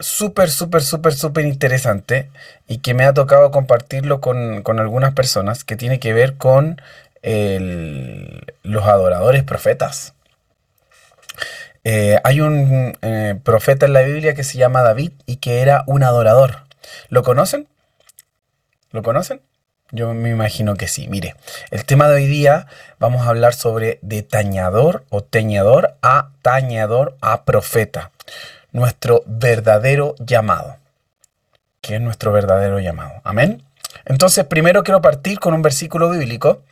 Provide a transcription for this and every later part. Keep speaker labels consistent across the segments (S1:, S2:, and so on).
S1: súper, súper, súper, súper interesante y que me ha tocado compartirlo con, algunas personas que tiene que ver con los adoradores profetas. Eh, hay un eh, profeta en la Biblia que se llama David y que era un adorador. ¿Lo conocen? ¿Lo conocen? Yo me imagino que sí. Mire, el tema de hoy día vamos a hablar sobre de tañador o teñador a tañador a profeta. Nuestro verdadero llamado. ¿Qué es nuestro verdadero llamado? Amén. Entonces, primero quiero partir con un versículo bíblico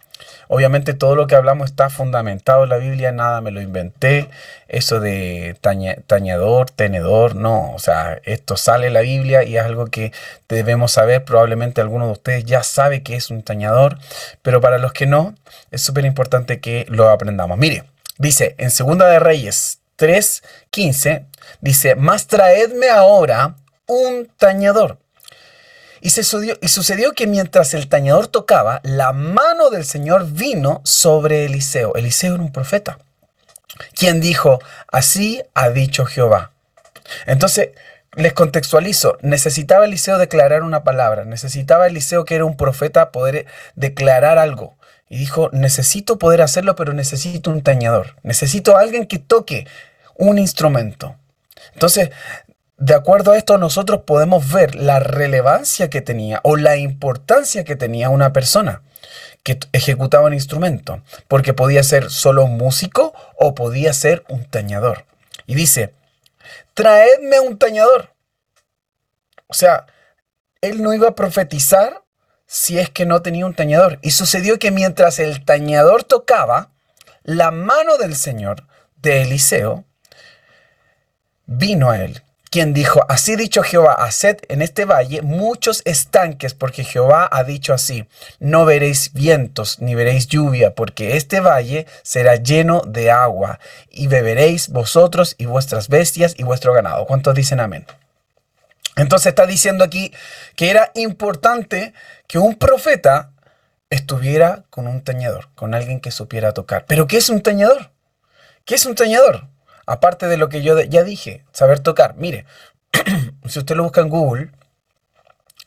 S1: Obviamente todo lo que hablamos está fundamentado en la Biblia, nada me lo inventé. Eso de tañador, tenedor, no. O sea, esto sale en la Biblia y es algo que debemos saber. Probablemente alguno de ustedes ya sabe que es un tañador, pero para los que no, es súper importante que lo aprendamos. Mire, dice en Segunda de Reyes 3:15, dice, más traedme ahora un tañador y, sucedió, y sucedió que mientras el tañador tocaba, la mano del Señor vino sobre Eliseo. Eliseo era un profeta, quien dijo, así ha dicho Jehová. Entonces, les contextualizo, necesitaba Eliseo declarar una palabra, necesitaba Eliseo que era un profeta poder declarar algo. Y dijo, necesito poder hacerlo, pero necesito un tañador, necesito alguien que toque un instrumento. Entonces, de acuerdo a esto, nosotros podemos ver la relevancia que tenía o la importancia que tenía una persona que ejecutaba un instrumento, porque podía ser solo un músico o podía ser un tañador. Y dice, traedme un tañador. O sea, él no iba a profetizar si es que no tenía un tañador. Y sucedió que mientras el tañador tocaba, la mano del Señor de Eliseo vino a él quien dijo, así dicho Jehová, haced en este valle muchos estanques, porque Jehová ha dicho así, no veréis vientos ni veréis lluvia, porque este valle será lleno de agua, y beberéis vosotros y vuestras bestias y vuestro ganado. ¿Cuántos dicen amén? Entonces está diciendo aquí que era importante que un profeta estuviera con un tañador, con alguien que supiera tocar. ¿Pero qué es un tañador? ¿Qué es un tañador? Aparte de lo que yo ya dije, saber tocar. Mire, si usted lo busca en Google,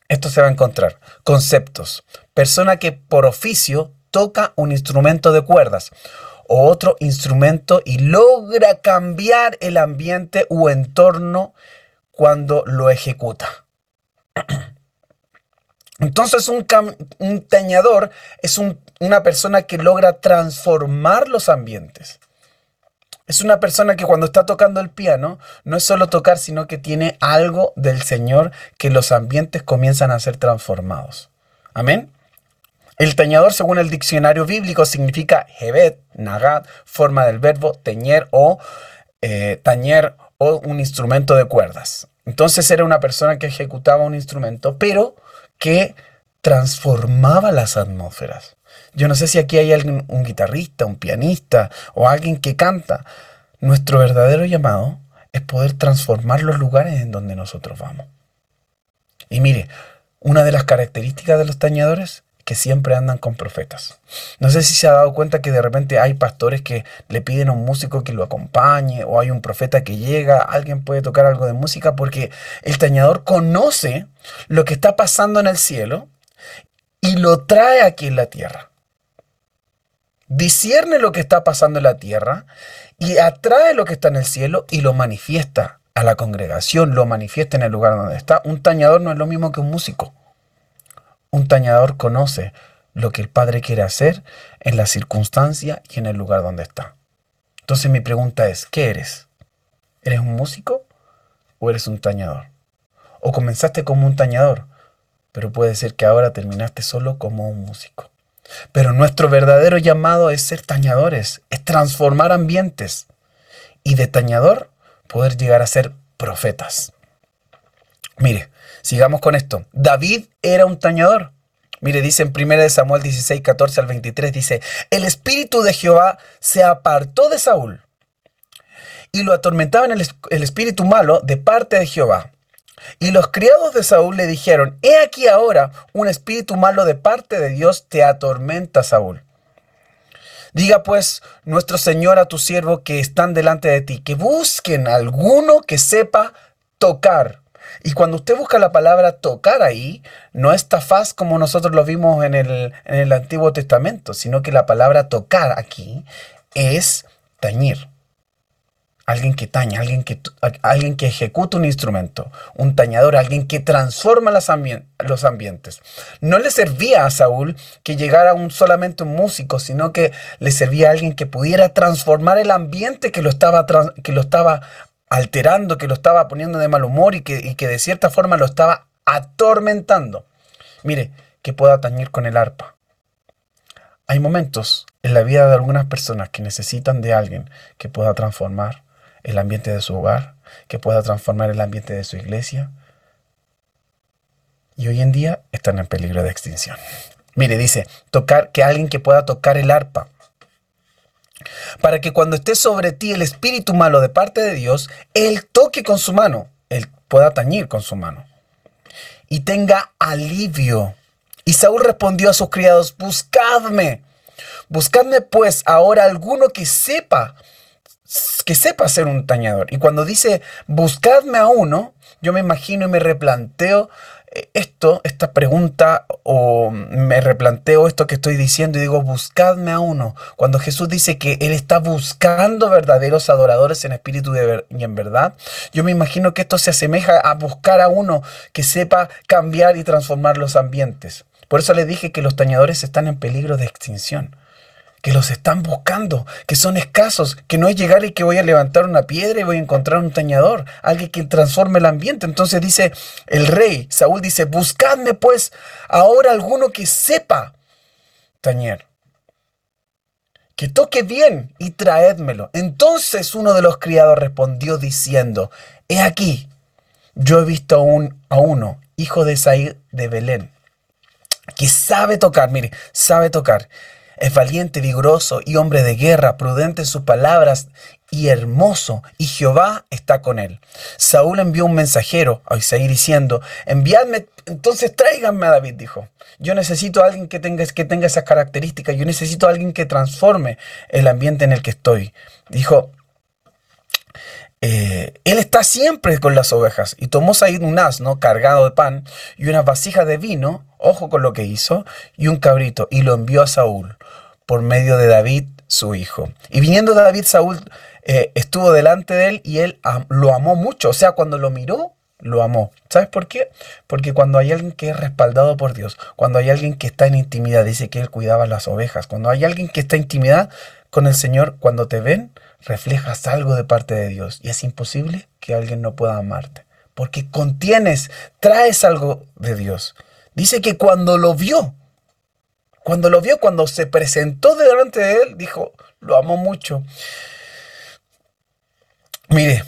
S1: esto se va a encontrar. Conceptos. Persona que por oficio toca un instrumento de cuerdas o otro instrumento y logra cambiar el ambiente o entorno cuando lo ejecuta. Entonces un, un es una persona que logra transformar los ambientes. Es una persona que cuando está tocando el piano no es solo tocar, sino que tiene algo del Señor que los ambientes comienzan a ser transformados. Amén. El tañador, según el diccionario bíblico, significa hebet, nagat, forma del verbo teñer o eh, tañer o un instrumento de cuerdas. Entonces era una persona que ejecutaba un instrumento, pero que transformaba las atmósferas. Yo no sé si aquí hay alguien, un guitarrista, un pianista o alguien que canta. Nuestro verdadero llamado es poder transformar los lugares en donde nosotros vamos. Y mire, una de las características de los tañadores es que siempre andan con profetas. No sé si se ha dado cuenta que de repente hay pastores que le piden a un músico que lo acompañe o hay un profeta que llega, alguien puede tocar algo de música porque el tañador conoce lo que está pasando en el cielo y lo trae aquí en la tierra discierne lo que está pasando en la tierra y atrae lo que está en el cielo y lo manifiesta a la congregación, lo manifiesta en el lugar donde está. Un tañador no es lo mismo que un músico. Un tañador conoce lo que el Padre quiere hacer en la circunstancia y en el lugar donde está. Entonces mi pregunta es, ¿qué eres? ¿Eres un músico o eres un tañador? O comenzaste como un tañador, pero puede ser que ahora terminaste solo como un músico. Pero nuestro verdadero llamado es ser tañadores, es transformar ambientes y de tañador poder llegar a ser profetas. Mire, sigamos con esto. David era un tañador. Mire, dice en 1 Samuel 16, 14 al 23, dice, el espíritu de Jehová se apartó de Saúl y lo atormentaba en el espíritu malo de parte de Jehová. Y los criados de Saúl le dijeron, he aquí ahora un espíritu malo de parte de Dios te atormenta, Saúl. Diga pues nuestro Señor a tu siervo que están delante de ti, que busquen alguno que sepa tocar. Y cuando usted busca la palabra tocar ahí, no es tafaz como nosotros lo vimos en el, en el Antiguo Testamento, sino que la palabra tocar aquí es tañir. Alguien que taña, alguien que, alguien que ejecuta un instrumento, un tañador, alguien que transforma los, ambientes. No le servía a Saúl que llegara un, solamente un músico, sino que le servía a alguien que pudiera transformar el ambiente que lo estaba, que lo estaba alterando, que lo estaba poniendo de mal humor y que, que de cierta forma lo estaba atormentando. Mire, que pueda tañir con el arpa. Hay momentos en la vida de algunas personas que necesitan de alguien que pueda transformar el ambiente de su hogar, que pueda transformar el ambiente de su iglesia. Y hoy en día están en peligro de extinción. Mire, dice, tocar, que alguien que pueda tocar el arpa. Para que cuando esté sobre ti el espíritu malo de parte de Dios, Él toque con su mano, Él pueda tañir con su mano. Y tenga alivio. Y Saúl respondió a sus criados, buscadme. Buscadme pues ahora alguno que sepa que sepa ser un tañador. Y cuando dice buscadme a uno, yo me imagino y me replanteo eh, esto, esta pregunta, o me replanteo esto que estoy diciendo y digo, buscadme a uno. Cuando Jesús dice que Él está buscando verdaderos adoradores en espíritu y en verdad, yo me imagino que esto se asemeja a buscar a uno que sepa cambiar y transformar los ambientes. Por eso le dije que los tañadores están en peligro de extinción que los están buscando, que son escasos, que no es llegar y que voy a levantar una piedra y voy a encontrar un tañador, alguien que transforme el ambiente. Entonces dice el rey, Saúl dice, buscadme pues ahora alguno que sepa tañer, que toque bien y traédmelo. Entonces uno de los criados respondió diciendo, he aquí, yo he visto a, un, a uno, hijo de Said de Belén, que sabe tocar, mire, sabe tocar es valiente, vigoroso y hombre de guerra, prudente en sus palabras y hermoso, y Jehová está con él. Saúl envió un mensajero a Isaí diciendo, enviadme, entonces tráiganme a David, dijo. Yo necesito a alguien que tenga, esas características, yo necesito a alguien que transforme el ambiente en el que estoy. Dijo, eh, él está siempre con las ovejas y tomó Said un asno cargado de pan y una vasija de vino, ojo con lo que hizo, y un cabrito y lo envió a Saúl por medio de David, su hijo. Y viniendo David, Saúl eh, estuvo delante de él y él lo amó mucho. O sea, cuando lo miró, lo amó. ¿Sabes por qué? Porque cuando hay alguien que es respaldado por Dios, cuando hay alguien que está en intimidad, dice que él cuidaba las ovejas, cuando hay alguien que está en intimidad con el Señor, cuando te ven, reflejas algo de parte de Dios. Y es imposible que alguien no pueda amarte. Porque contienes, traes algo de Dios. Dice que cuando lo vio, cuando lo vio, cuando se presentó delante de él, dijo, lo amó mucho. Mire,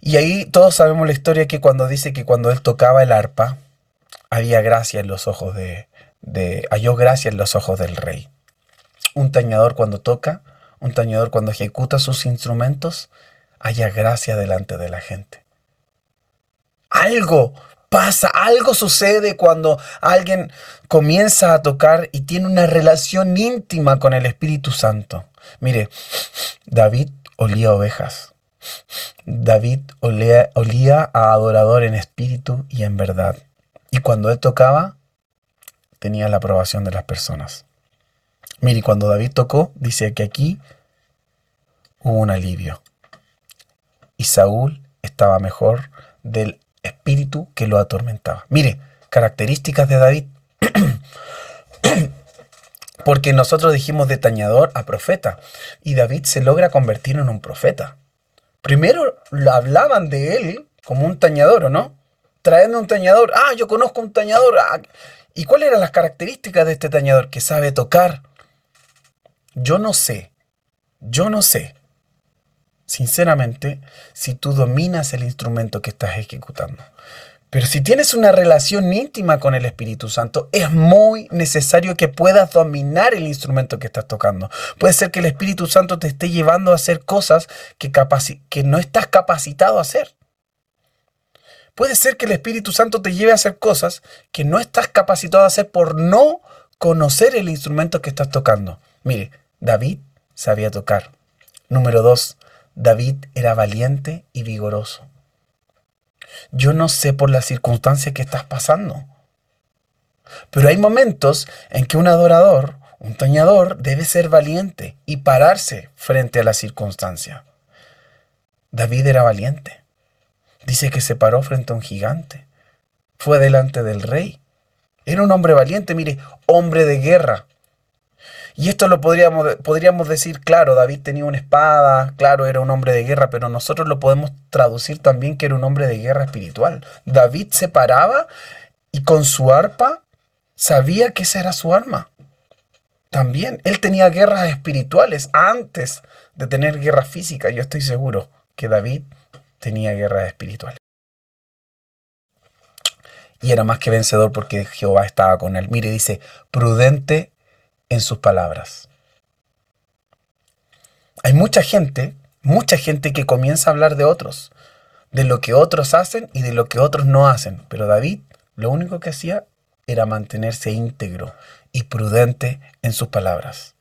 S1: y ahí todos sabemos la historia que cuando dice que cuando él tocaba el arpa, había gracia en los ojos de, de halló gracia en los ojos del rey. Un tañador cuando toca, un tañador cuando ejecuta sus instrumentos, haya gracia delante de la gente. Algo pasa, algo sucede cuando alguien comienza a tocar y tiene una relación íntima con el Espíritu Santo. Mire, David olía ovejas. David olía, olía a adorador en espíritu y en verdad. Y cuando él tocaba, tenía la aprobación de las personas. Mire, cuando David tocó, dice que aquí hubo un alivio. Y Saúl estaba mejor del espíritu que lo atormentaba. Mire, características de David. Porque nosotros dijimos de tañador a profeta. Y David se logra convertir en un profeta. Primero lo hablaban de él como un tañador, ¿o no? Traedme un tañador. Ah, yo conozco un tañador. Ah, ¿Y cuáles eran las características de este tañador? Que sabe tocar. Yo no sé. Yo no sé sinceramente, si tú dominas el instrumento que estás ejecutando. Pero si tienes una relación íntima con el Espíritu Santo, es muy necesario que puedas dominar el instrumento que estás tocando. Puede ser que el Espíritu Santo te esté llevando a hacer cosas que, que no estás capacitado a hacer. Puede ser que el Espíritu Santo te lleve a hacer cosas que no estás capacitado a hacer por no conocer el instrumento que estás tocando. Mire, David sabía tocar. Número dos, David era valiente y vigoroso. Yo no sé por las circunstancias que estás pasando. Pero hay momentos en que un adorador, un tañador, debe ser valiente y pararse frente a la circunstancia. David era valiente. Dice que se paró frente a un gigante. Fue delante del rey. Era un hombre valiente, mire, hombre de guerra. Y esto lo podríamos, podríamos decir, claro, David tenía una espada, claro, era un hombre de guerra, pero nosotros lo podemos traducir también que era un hombre de guerra espiritual. David se paraba y con su arpa sabía que esa era su arma. También él tenía guerras espirituales antes de tener guerra física. Yo estoy seguro que David tenía guerras espirituales. Y era más que vencedor porque Jehová estaba con él. Mire, dice, prudente en sus palabras. Hay mucha gente, mucha gente que comienza a hablar de otros, de lo que otros hacen y de lo que otros no hacen. Pero David lo único que hacía era mantenerse íntegro y prudente en sus palabras.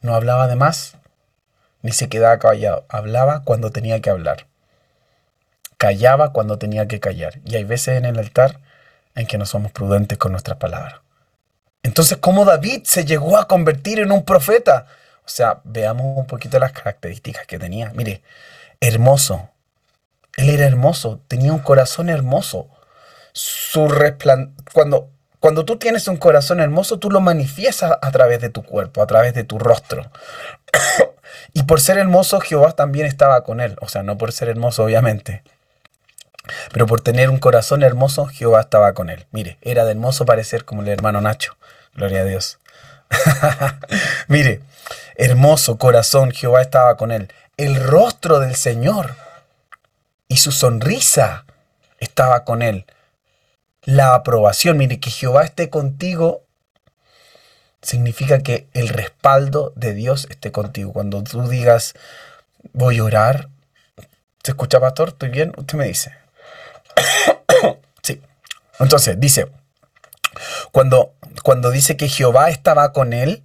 S1: No hablaba de más, ni se quedaba callado. Hablaba cuando tenía que hablar. Callaba cuando tenía que callar. Y hay veces en el altar en que no somos prudentes con nuestras palabras. Entonces, ¿cómo David se llegó a convertir en un profeta? O sea, veamos un poquito las características que tenía. Mire, hermoso. Él era hermoso, tenía un corazón hermoso. Su cuando, cuando tú tienes un corazón hermoso, tú lo manifiestas a través de tu cuerpo, a través de tu rostro. y por ser hermoso, Jehová también estaba con él. O sea, no por ser hermoso, obviamente. Pero por tener un corazón hermoso, Jehová estaba con él. Mire, era de hermoso parecer como el hermano Nacho. Gloria a Dios. Mire, hermoso corazón, Jehová estaba con él. El rostro del Señor y su sonrisa estaba con él. La aprobación, mire, que Jehová esté contigo significa que el respaldo de Dios esté contigo. Cuando tú digas, voy a orar, ¿se escucha, pastor? ¿Estoy bien? Usted me dice. sí. Entonces, dice, cuando, cuando dice que Jehová estaba con él,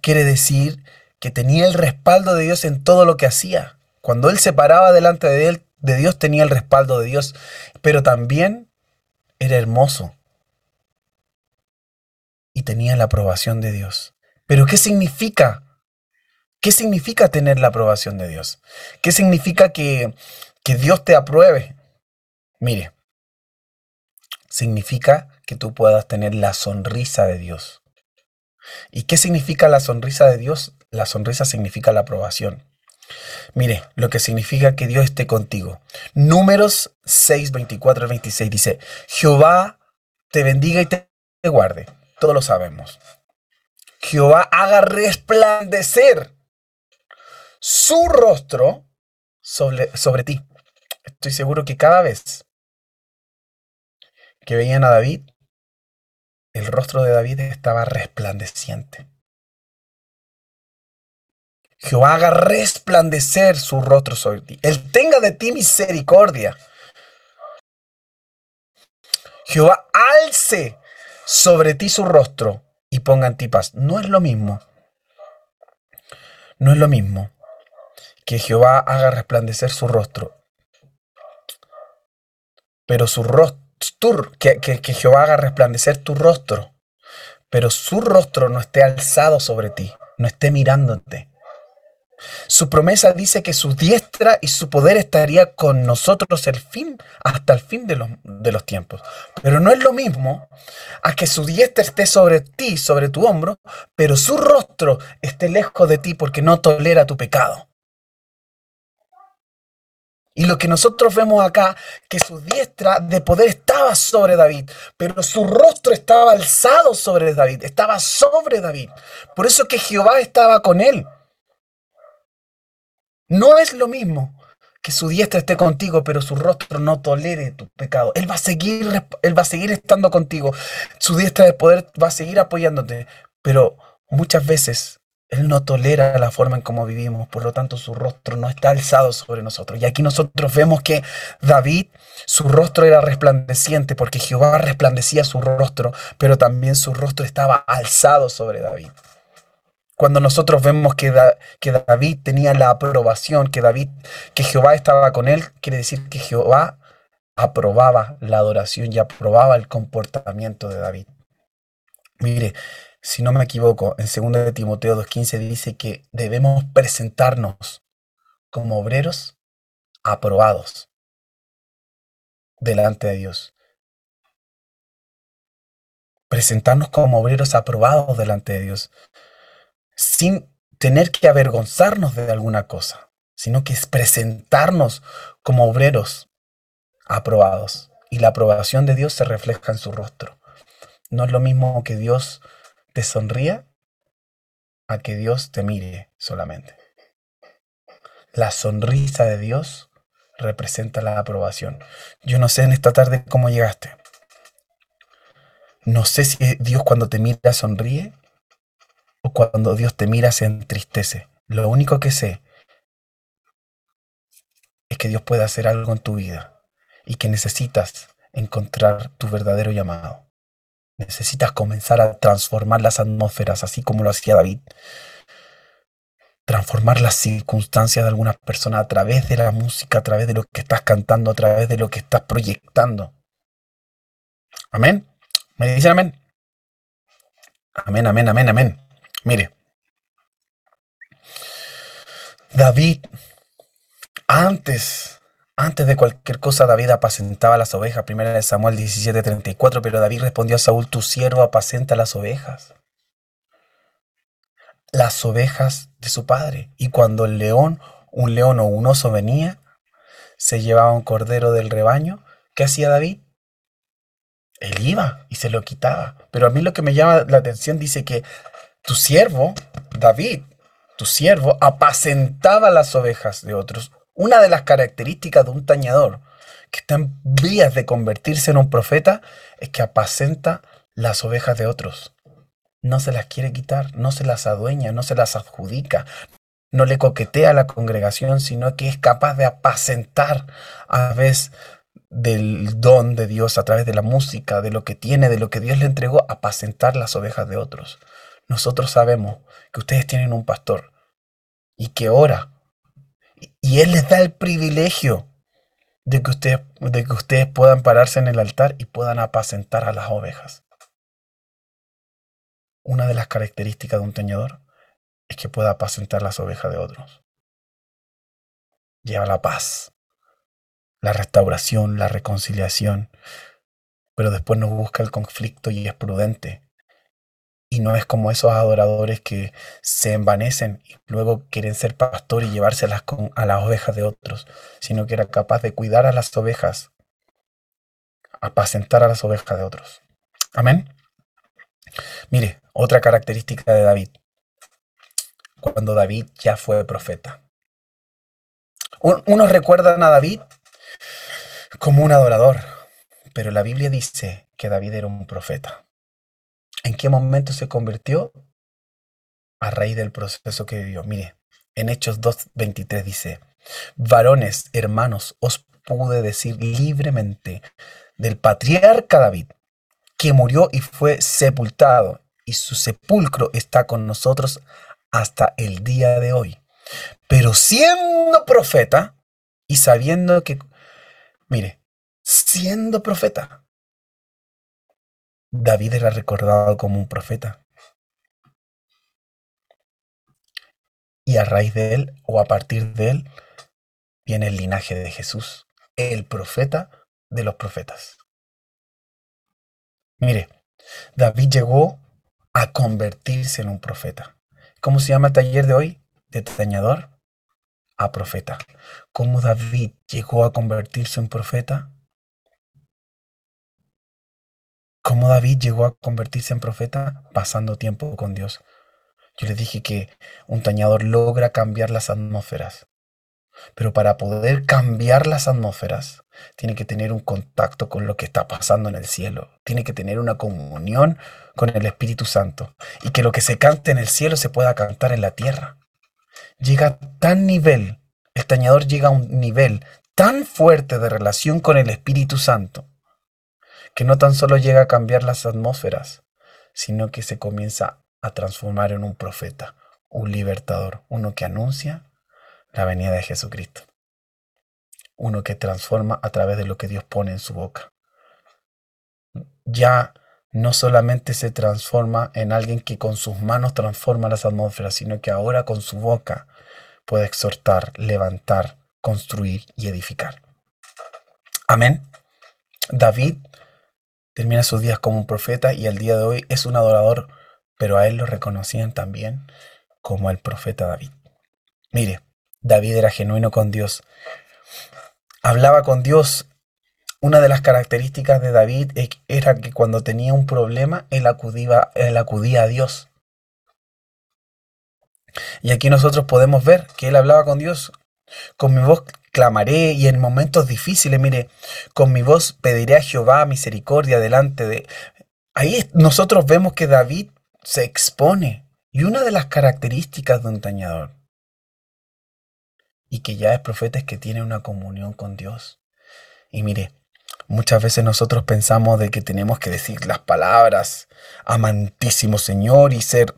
S1: quiere decir que tenía el respaldo de Dios en todo lo que hacía. Cuando él se paraba delante de, él, de Dios, tenía el respaldo de Dios, pero también era hermoso y tenía la aprobación de Dios. Pero ¿qué significa? ¿Qué significa tener la aprobación de Dios? ¿Qué significa que, que Dios te apruebe? Mire, significa que tú puedas tener la sonrisa de Dios. ¿Y qué significa la sonrisa de Dios? La sonrisa significa la aprobación. Mire, lo que significa que Dios esté contigo. Números 6, 24 y 26 dice, Jehová te bendiga y te guarde. Todos lo sabemos. Jehová haga resplandecer su rostro sobre, sobre ti. Estoy seguro que cada vez que veían a David, el rostro de David estaba resplandeciente. Jehová haga resplandecer su rostro sobre ti. Él tenga de ti misericordia. Jehová alce sobre ti su rostro y ponga en ti paz. No es lo mismo. No es lo mismo que Jehová haga resplandecer su rostro. Pero su rostro que, que, Jehová haga resplandecer tu rostro, pero su rostro no esté alzado sobre ti, no esté mirándote. Su promesa dice que su diestra y su poder estaría con nosotros el fin, hasta el fin de los, de los tiempos. Pero no es lo mismo a que su diestra esté sobre ti, sobre tu hombro, pero su rostro esté lejos de ti porque no tolera tu pecado. Y lo que nosotros vemos acá, que su diestra de poder estaba sobre David, pero su rostro estaba alzado sobre David, estaba sobre David. Por eso que Jehová estaba con él. No es lo mismo que su diestra esté contigo, pero su rostro no tolere tu pecado. Él va a seguir, él va a seguir estando contigo. Su diestra de poder va a seguir apoyándote, pero muchas veces él no tolera la forma en cómo vivimos, por lo tanto su rostro no está alzado sobre nosotros. Y aquí nosotros vemos que David, su rostro era resplandeciente porque Jehová resplandecía su rostro, pero también su rostro estaba alzado sobre David. Cuando nosotros vemos que, que David tenía la aprobación, que David, que Jehová estaba con él, quiere decir que Jehová aprobaba la adoración y aprobaba el comportamiento de David. Mire, si no me equivoco, en 2 de Timoteo 2.15 dice que debemos presentarnos como obreros aprobados delante de Dios. Presentarnos como obreros aprobados delante de Dios, sin tener que avergonzarnos de alguna cosa, sino que es presentarnos como obreros aprobados. Y la aprobación de Dios se refleja en su rostro. No es lo mismo que Dios te sonría a que Dios te mire solamente. La sonrisa de Dios representa la aprobación. Yo no sé en esta tarde cómo llegaste. No sé si Dios cuando te mira sonríe o cuando Dios te mira se entristece. Lo único que sé es que Dios puede hacer algo en tu vida y que necesitas encontrar tu verdadero llamado. Necesitas comenzar a transformar las atmósferas, así como lo hacía David. Transformar las circunstancias de algunas personas a través de la música, a través de lo que estás cantando, a través de lo que estás proyectando. Amén. ¿Me dicen amén? Amén, amén, amén, amén. Mire. David, antes antes de cualquier cosa, David apacentaba las ovejas. Primera de Samuel 17:34. Pero David respondió a Saúl: Tu siervo apacenta las ovejas. Las ovejas de su padre. Y cuando el león, un león o un oso venía, se llevaba un cordero del rebaño. ¿Qué hacía David? Él iba y se lo quitaba. Pero a mí lo que me llama la atención dice que tu siervo, David, tu siervo, apacentaba las ovejas de otros una de las características de un tañador que está en vías de convertirse en un profeta es que apacenta las ovejas de otros. No se las quiere quitar, no se las adueña, no se las adjudica, no le coquetea a la congregación, sino que es capaz de apacentar a través del don de Dios, a través de la música, de lo que tiene, de lo que Dios le entregó, apacentar las ovejas de otros. Nosotros sabemos que ustedes tienen un pastor y que ora y Él les da el privilegio de que, ustedes, de que ustedes puedan pararse en el altar y puedan apacentar a las ovejas. Una de las características de un teñador es que pueda apacentar las ovejas de otros. Lleva la paz, la restauración, la reconciliación, pero después no busca el conflicto y es prudente y no es como esos adoradores que se envanecen y luego quieren ser pastor y llevárselas a las ovejas de otros, sino que era capaz de cuidar a las ovejas, apacentar a las ovejas de otros. Amén. Mire, otra característica de David. Cuando David ya fue profeta. Unos recuerdan a David como un adorador, pero la Biblia dice que David era un profeta. ¿En qué momento se convirtió? A raíz del proceso que vivió. Mire, en Hechos 2.23 dice, varones, hermanos, os pude decir libremente del patriarca David, que murió y fue sepultado, y su sepulcro está con nosotros hasta el día de hoy. Pero siendo profeta y sabiendo que, mire, siendo profeta, David era recordado como un profeta. Y a raíz de él, o a partir de él, viene el linaje de Jesús, el profeta de los profetas. Mire, David llegó a convertirse en un profeta. ¿Cómo se llama el taller de hoy? De tañador a profeta. ¿Cómo David llegó a convertirse en profeta? ¿Cómo David llegó a convertirse en profeta? Pasando tiempo con Dios. Yo les dije que un tañador logra cambiar las atmósferas. Pero para poder cambiar las atmósferas, tiene que tener un contacto con lo que está pasando en el cielo. Tiene que tener una comunión con el Espíritu Santo. Y que lo que se cante en el cielo se pueda cantar en la tierra. Llega a tan nivel, el tañador llega a un nivel tan fuerte de relación con el Espíritu Santo, que no tan solo llega a cambiar las atmósferas, sino que se comienza a transformar en un profeta, un libertador, uno que anuncia la venida de Jesucristo, uno que transforma a través de lo que Dios pone en su boca. Ya no solamente se transforma en alguien que con sus manos transforma las atmósferas, sino que ahora con su boca puede exhortar, levantar, construir y edificar. Amén. David termina sus días como un profeta y al día de hoy es un adorador, pero a él lo reconocían también como el profeta David. Mire, David era genuino con Dios. Hablaba con Dios. Una de las características de David e, era que cuando tenía un problema, él acudía, él acudía a Dios. Y aquí nosotros podemos ver que él hablaba con Dios. Con mi voz clamaré y en momentos difíciles, mire, con mi voz pediré a Jehová misericordia delante de... Ahí nosotros vemos que David se expone. Y una de las características de un tañador y que ya es profeta es que tiene una comunión con Dios. Y mire, muchas veces nosotros pensamos de que tenemos que decir las palabras, amantísimo Señor, y ser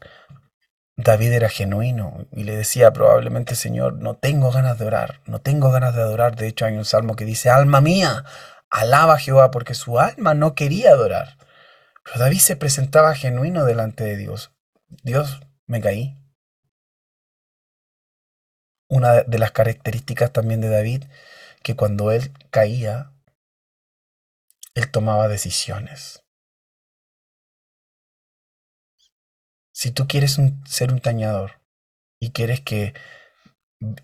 S1: David era genuino y le decía probablemente, Señor, no tengo ganas de orar, no tengo ganas de adorar. De hecho, hay un salmo que dice, alma mía, alaba a Jehová, porque su alma no quería adorar. Pero David se presentaba genuino delante de Dios. Dios, me caí. Una de las características también de David, que cuando él caía, él tomaba decisiones. Si tú quieres ser un tañador y quieres que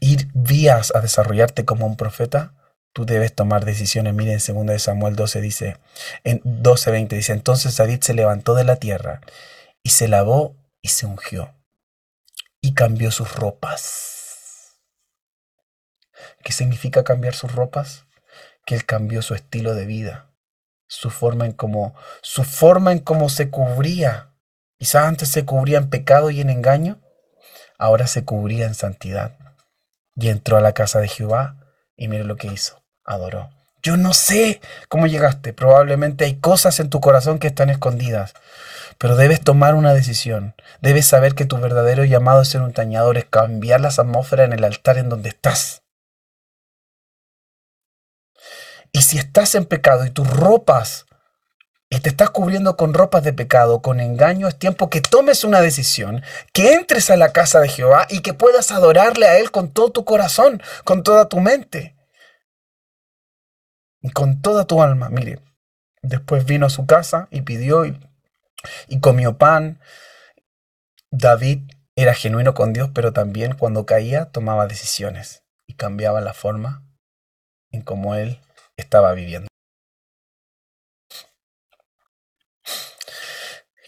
S1: ir vías a desarrollarte como un profeta, tú debes tomar decisiones. Miren, en 2 Samuel 12 dice, en 12:20 dice, entonces David se levantó de la tierra y se lavó y se ungió y cambió sus ropas. ¿Qué significa cambiar sus ropas? Que él cambió su estilo de vida, su forma en cómo su forma en cómo se cubría Quizás antes se cubría en pecado y en engaño, ahora se cubría en santidad. Y entró a la casa de Jehová y mire lo que hizo, adoró. Yo no sé cómo llegaste, probablemente hay cosas en tu corazón que están escondidas, pero debes tomar una decisión. Debes saber que tu verdadero llamado es ser un tañador, es cambiar las atmósferas en el altar en donde estás. Y si estás en pecado y tus ropas y te estás cubriendo con ropas de pecado, con engaño, es tiempo que tomes una decisión, que entres a la casa de Jehová y que puedas adorarle a Él con todo tu corazón, con toda tu mente y con toda tu alma. Mire, después vino a su casa y pidió y, y comió pan. David era genuino con Dios, pero también cuando caía tomaba decisiones y cambiaba la forma en cómo él estaba viviendo.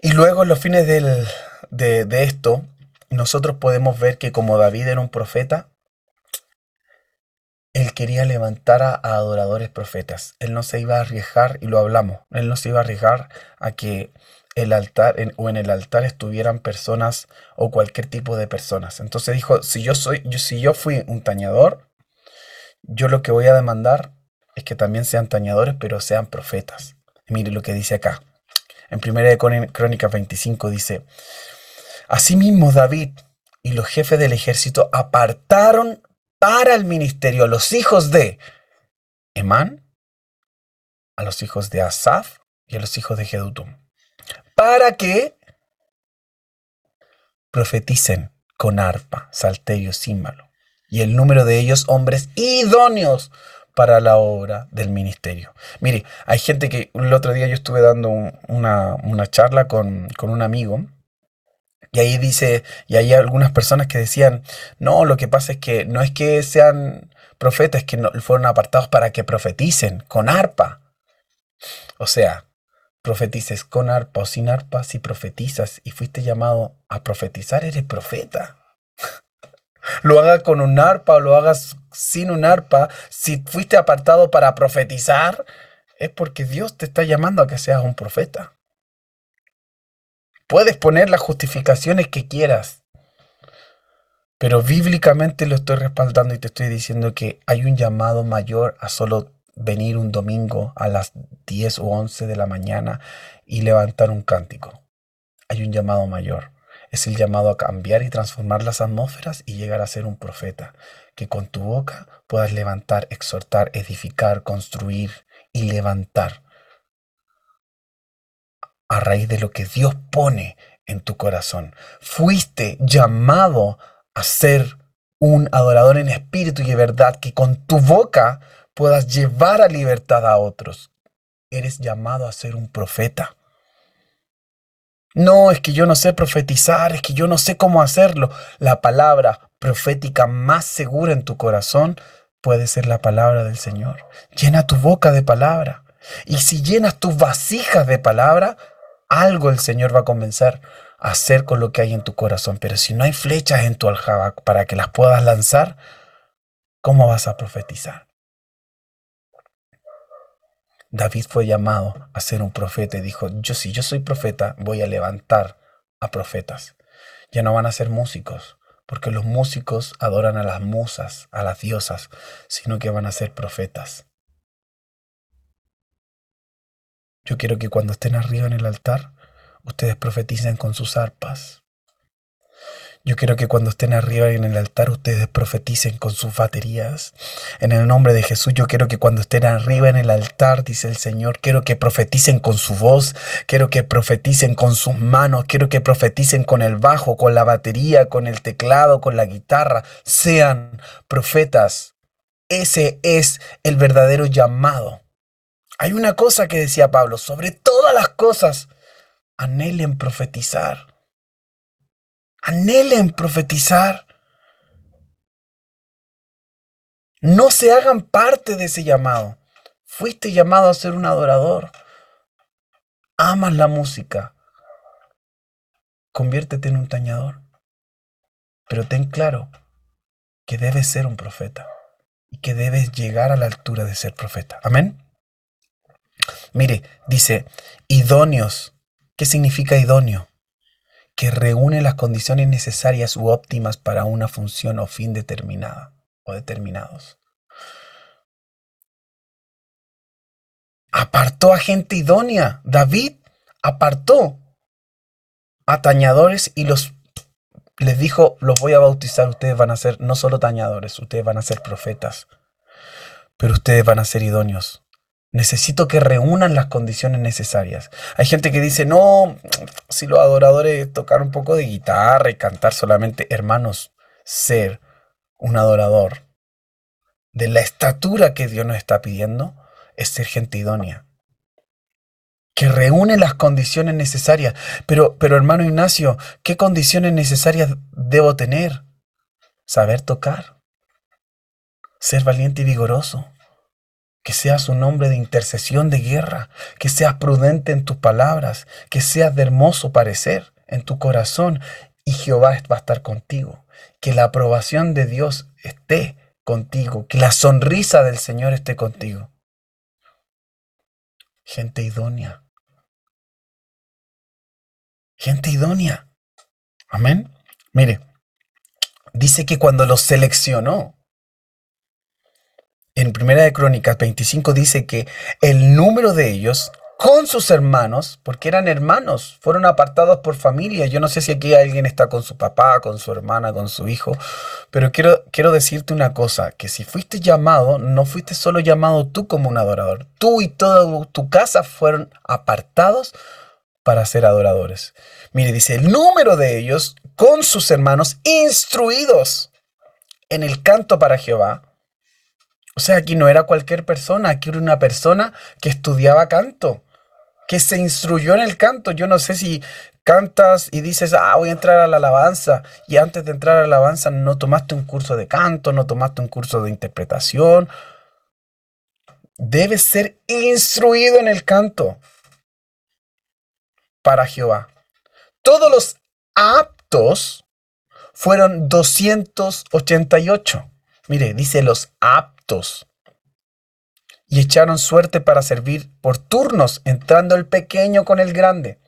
S1: Y luego en los fines de, esto, nosotros podemos ver que como David era un profeta, él quería levantar a, adoradores profetas. Él no se iba a arriesgar, y lo hablamos, él no se iba a arriesgar a que el altar o en el altar estuvieran personas o cualquier tipo de personas. Entonces dijo, si yo soy, yo, si yo fui un tañador, yo lo que voy a demandar es que también sean tañadores, pero sean profetas. mire lo que dice acá. En 1 Crónicas 25 dice, Asimismo David y los jefes del ejército apartaron para el ministerio a los hijos de Emán, a los hijos de Asaf y a los hijos de Jedutum, para que profeticen con arpa, salterio, címbalo, y el número de ellos hombres idóneos para la obra del ministerio. Mire, hay gente que el otro día yo estuve dando una, charla con, un amigo y ahí dice, y hay algunas personas que decían, no, lo que pasa es que no es que sean profetas, que no, fueron apartados para que profeticen con arpa. O sea, profetices con arpa o sin arpa, si profetizas y fuiste llamado a profetizar, eres profeta lo hagas con un arpa o lo hagas sin un arpa, si fuiste apartado para profetizar, es porque Dios te está llamando a que seas un profeta. Puedes poner las justificaciones que quieras, pero bíblicamente lo estoy respaldando y te estoy diciendo que hay un llamado mayor a solo venir un domingo a las 10 o 11 de la mañana y levantar un cántico. Hay un llamado mayor es el llamado a cambiar y transformar las atmósferas y llegar a ser un profeta, que con tu boca puedas levantar, exhortar, edificar, construir y levantar a raíz de lo que Dios pone en tu corazón. Fuiste llamado a ser un adorador en espíritu y de verdad, que con tu boca puedas llevar a libertad a otros. Eres llamado a ser un profeta. No, es que yo no sé profetizar, es que yo no sé cómo hacerlo. La palabra profética más segura en tu corazón puede ser la palabra del Señor. Llena tu boca de palabra. Y si llenas tus vasijas de palabra, algo el Señor va a comenzar a hacer con lo que hay en tu corazón. Pero si no hay flechas en tu aljaba para que las puedas lanzar, ¿cómo vas a profetizar? David fue llamado a ser un profeta y dijo, yo si yo soy profeta, voy a levantar a profetas. Ya no van a ser músicos, porque los músicos adoran a las musas, a las diosas, sino que van a ser profetas. Yo quiero que cuando estén arriba en el altar, ustedes profeticen con sus arpas, yo quiero que cuando estén arriba en el altar ustedes profeticen con sus baterías. En el nombre de Jesús, yo quiero que cuando estén arriba en el altar, dice el Señor, quiero que profeticen con su voz, quiero que profeticen con sus manos, quiero que profeticen con el bajo, con la batería, con el teclado, con la guitarra. Sean profetas. Ese es el verdadero llamado. Hay una cosa que decía Pablo, sobre todas las cosas, anhelen profetizar Anhelen profetizar. No se hagan parte de ese llamado. Fuiste llamado a ser un adorador. Amas la música. Conviértete en un tañador. Pero ten claro que debes ser un profeta y que debes llegar a la altura de ser profeta. Amén. Mire, dice, idóneos. ¿Qué significa idóneo? Que reúne las condiciones necesarias u óptimas para una función o fin determinada o determinados. Apartó a gente idónea. David apartó a tañadores y los les dijo, los voy a bautizar, ustedes van a ser no solo tañadores, ustedes van a ser profetas, pero ustedes van a ser idóneos. Necesito que reúnan las condiciones necesarias. Hay gente que dice, no, si los adoradores tocar un poco de guitarra y cantar solamente, hermanos, ser un adorador de la estatura que Dios nos está pidiendo es ser gente idónea. Que reúne las condiciones necesarias. Pero, pero hermano Ignacio, ¿qué condiciones necesarias debo tener? Saber tocar. Ser valiente y vigoroso que seas un hombre de intercesión de guerra, que seas prudente en tus palabras, que seas de hermoso parecer en tu corazón y Jehová va a estar contigo. Que la aprobación de Dios esté contigo, que la sonrisa del Señor esté contigo. Gente idónea. Gente idónea. Amén. Mire, dice que cuando los seleccionó, en Primera de Crónicas 25 dice que el número de ellos con sus hermanos, porque eran hermanos, fueron apartados por familia. Yo no sé si aquí alguien está con su papá, con su hermana, con su hijo, pero quiero, quiero decirte una cosa, que si fuiste llamado, no fuiste solo llamado tú como un adorador, tú y toda tu casa fueron apartados para ser adoradores. Mire, dice, el número de ellos con sus hermanos instruidos en el canto para Jehová, o sea, aquí no era cualquier persona, aquí era una persona que estudiaba canto, que se instruyó en el canto. Yo no sé si cantas y dices, ah, voy a entrar a la alabanza, y antes de entrar a la alabanza no tomaste un curso de canto, no tomaste un curso de interpretación. Debes ser instruido en el canto para Jehová. Todos los aptos fueron 288. Mire, dice los aptos y echaron suerte para servir por turnos, entrando el pequeño con el grande.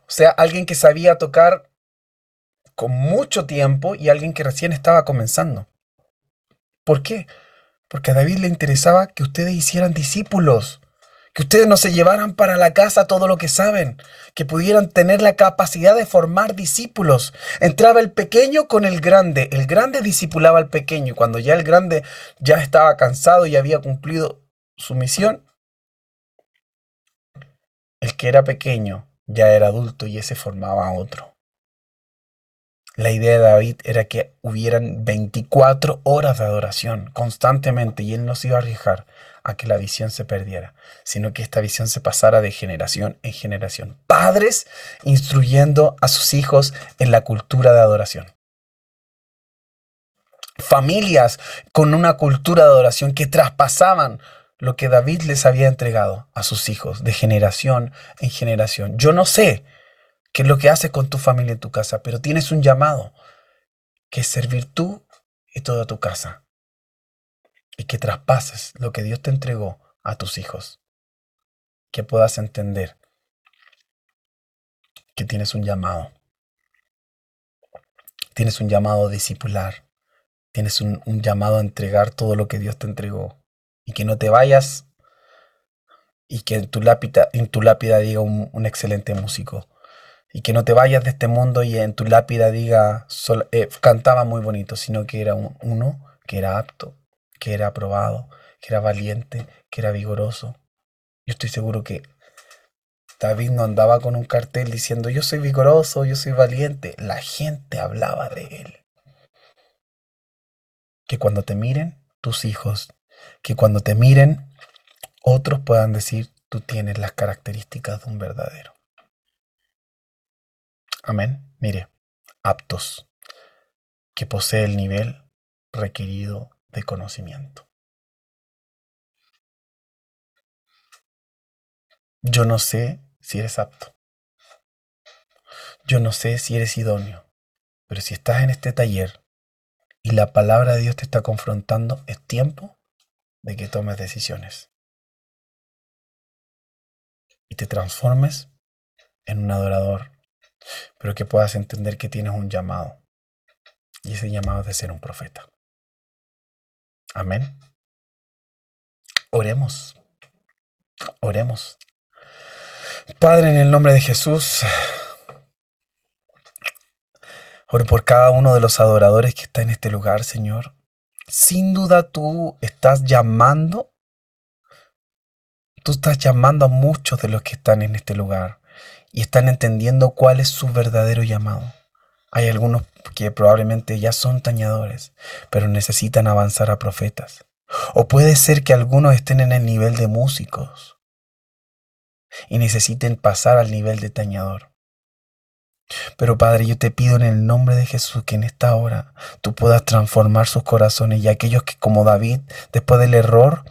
S1: O sea, alguien que sabía tocar con mucho tiempo y alguien que recién estaba comenzando. ¿Por qué? Porque a David le interesaba que ustedes hicieran discípulos, que ustedes no se llevaran para la casa todo lo que saben, que pudieran tener la capacidad de formar discípulos. Entraba el pequeño con el grande, el grande discipulaba al pequeño, cuando ya el grande ya estaba cansado y había cumplido su misión, el que era pequeño ya era adulto y ese formaba a otro. La idea de David era que hubieran 24 horas de adoración constantemente y él no se iba a arriesgar a que la visión se perdiera, sino que esta visión se pasara de generación en generación. Padres instruyendo a sus hijos en la cultura de adoración. Familias con una cultura de adoración que traspasaban lo que David les había entregado a sus hijos de generación en generación. Yo no sé qué es lo que haces con tu familia en tu casa, pero tienes un llamado que es servir tú y toda tu casa y que traspases lo que Dios te entregó a tus hijos. Que puedas entender que tienes un llamado. Tienes un llamado a discipular. Tienes un, llamado a entregar todo lo que Dios te entregó. Y que no te vayas y que en tu lápida, en tu lápida diga un, excelente músico. Y que no te vayas de este mundo y en tu lápida diga eh, cantaba muy bonito, sino que era uno que era apto que era aprobado, que era valiente, que era vigoroso. Yo estoy seguro que David no andaba con un cartel diciendo yo soy vigoroso, yo soy valiente. La gente hablaba de él. Que cuando te miren tus hijos, que cuando te miren otros puedan decir tú tienes las características de un verdadero. Amén. Mire, aptos, que posee el nivel requerido de conocimiento. Yo no sé si eres apto. Yo no sé si eres idóneo. Pero si estás en este taller y la palabra de Dios te está confrontando, es tiempo de que tomes decisiones. Y te transformes en un adorador. Pero que puedas entender que tienes un llamado. Y ese llamado es de ser un profeta. Amén. Oremos. Oremos. Padre, en el nombre de Jesús, oro por cada uno de los adoradores que está en este lugar, Señor. Sin duda tú estás llamando, tú estás llamando a muchos de los que están en este lugar y están entendiendo cuál es su verdadero llamado. Hay algunos que probablemente ya son tañadores, pero necesitan avanzar a profetas. O puede ser que algunos estén en el nivel de músicos y necesiten pasar al nivel de tañador. Pero Padre, yo te pido en el nombre de Jesús que en esta hora tú puedas transformar sus corazones y aquellos que como David, después del error,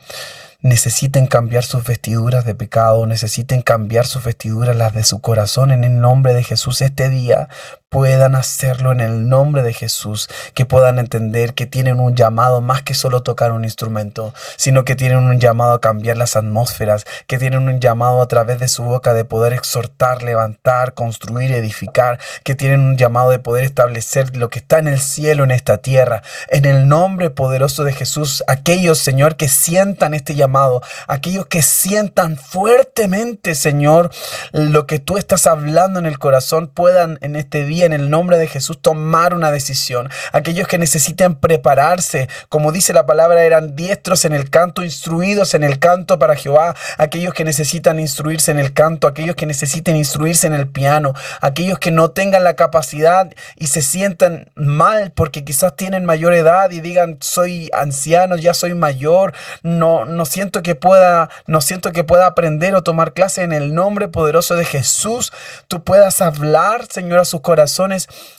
S1: necesiten cambiar sus vestiduras de pecado, necesiten cambiar sus vestiduras, las de su corazón, en el nombre de Jesús este día, puedan hacerlo en el nombre de Jesús, que puedan entender que tienen un llamado más que solo tocar un instrumento, sino que tienen un llamado a cambiar las atmósferas, que tienen un llamado a través de su boca de poder exhortar, levantar, construir, edificar, que tienen un llamado de poder establecer lo que está en el cielo, en esta tierra. En el nombre poderoso de Jesús, aquellos, Señor, que sientan este llamado, aquellos que sientan fuertemente, Señor, lo que tú estás hablando en el corazón, puedan en este día en el nombre de Jesús tomar una decisión. Aquellos que necesiten prepararse, como dice la palabra, eran diestros en el canto, instruidos en el canto para Jehová. Aquellos que necesitan instruirse en el canto, aquellos que necesiten instruirse en el piano, aquellos que no tengan la capacidad y se sientan mal porque quizás tienen mayor edad y digan soy anciano, ya soy mayor, no, no siento que pueda, no siento que pueda aprender o tomar clase en el nombre poderoso de Jesús. Tú puedas hablar, Señor, a sus corazones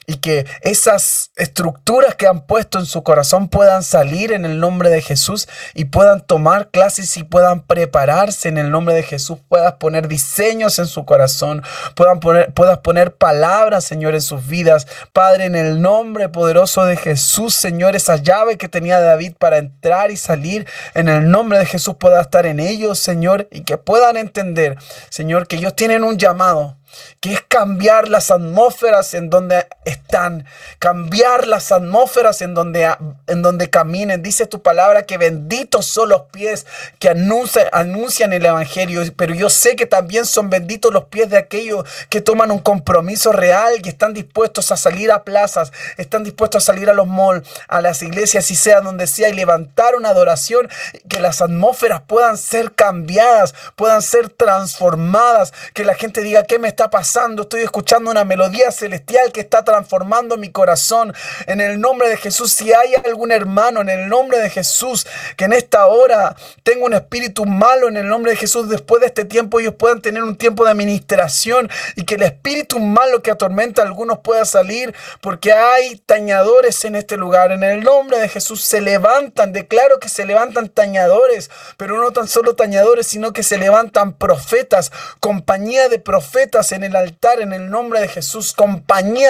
S1: y que esas estructuras que han puesto en su corazón puedan salir en el nombre de Jesús y puedan tomar clases y puedan prepararse en el nombre de Jesús, puedas poner diseños en su corazón, puedan poner, puedas poner palabras, Señor, en sus vidas. Padre, en el nombre poderoso de Jesús, Señor, esa llave que tenía David para entrar y salir, en el nombre de Jesús pueda estar en ellos, Señor, y que puedan entender, Señor, que ellos tienen un llamado que es cambiar las atmósferas en donde están, cambiar las atmósferas en donde, en donde caminen. Dice tu palabra que benditos son los pies que anuncian, anuncian el Evangelio, pero yo sé que también son benditos los pies de aquellos que toman un compromiso real, que están dispuestos a salir a plazas, están dispuestos a salir a los malls, a las iglesias, y sea donde sea, y levantar una adoración, que las atmósferas puedan ser cambiadas, puedan ser transformadas, que la gente diga, ¿qué me está pasando? Estoy escuchando una melodía celestial que está transformando mi corazón. En el nombre de Jesús, si hay algún hermano, en el nombre de Jesús, que en esta hora tenga un espíritu malo, en el nombre de Jesús, después de este tiempo ellos puedan tener un tiempo de administración y que el espíritu malo que atormenta a algunos pueda salir, porque hay tañadores en este lugar. En el nombre de Jesús se levantan, declaro que se levantan tañadores, pero no tan solo tañadores, sino que se levantan profetas, compañía de profetas en el altar, en el nombre de Jesús,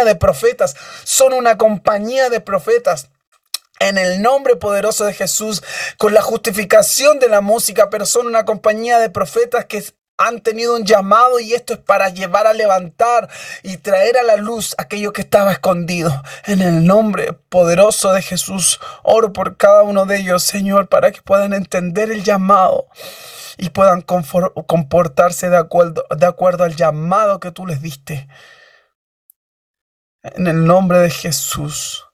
S1: de profetas, son una compañía de profetas. En el nombre poderoso de Jesús, con la justificación de la música, pero son una compañía de profetas que han tenido un llamado y esto es para llevar a levantar y traer a la luz aquello que estaba escondido. En el nombre poderoso de Jesús, oro por cada uno de ellos, Señor, para que puedan entender el llamado y puedan comportarse de acuerdo al llamado que tú les diste. En el nombre de Jesús.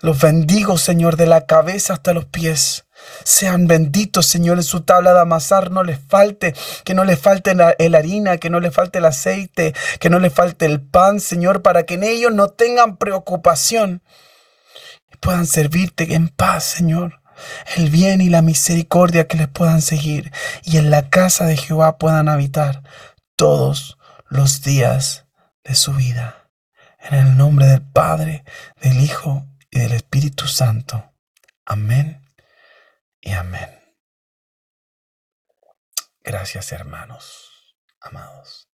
S1: Los bendigo, Señor, de la cabeza hasta los pies. Sean benditos, Señor, en su tabla de amasar no les falte, que no les falte la, harina, que no les falte el aceite, que no les falte el pan, Señor, para que en ellos no tengan preocupación y puedan servirte en paz, Señor. El bien y la misericordia que les puedan seguir y en la casa de Jehová puedan habitar todos los días de su vida. En el nombre del Padre, del Hijo y del Espíritu Santo. Amén y amén. Gracias hermanos, amados.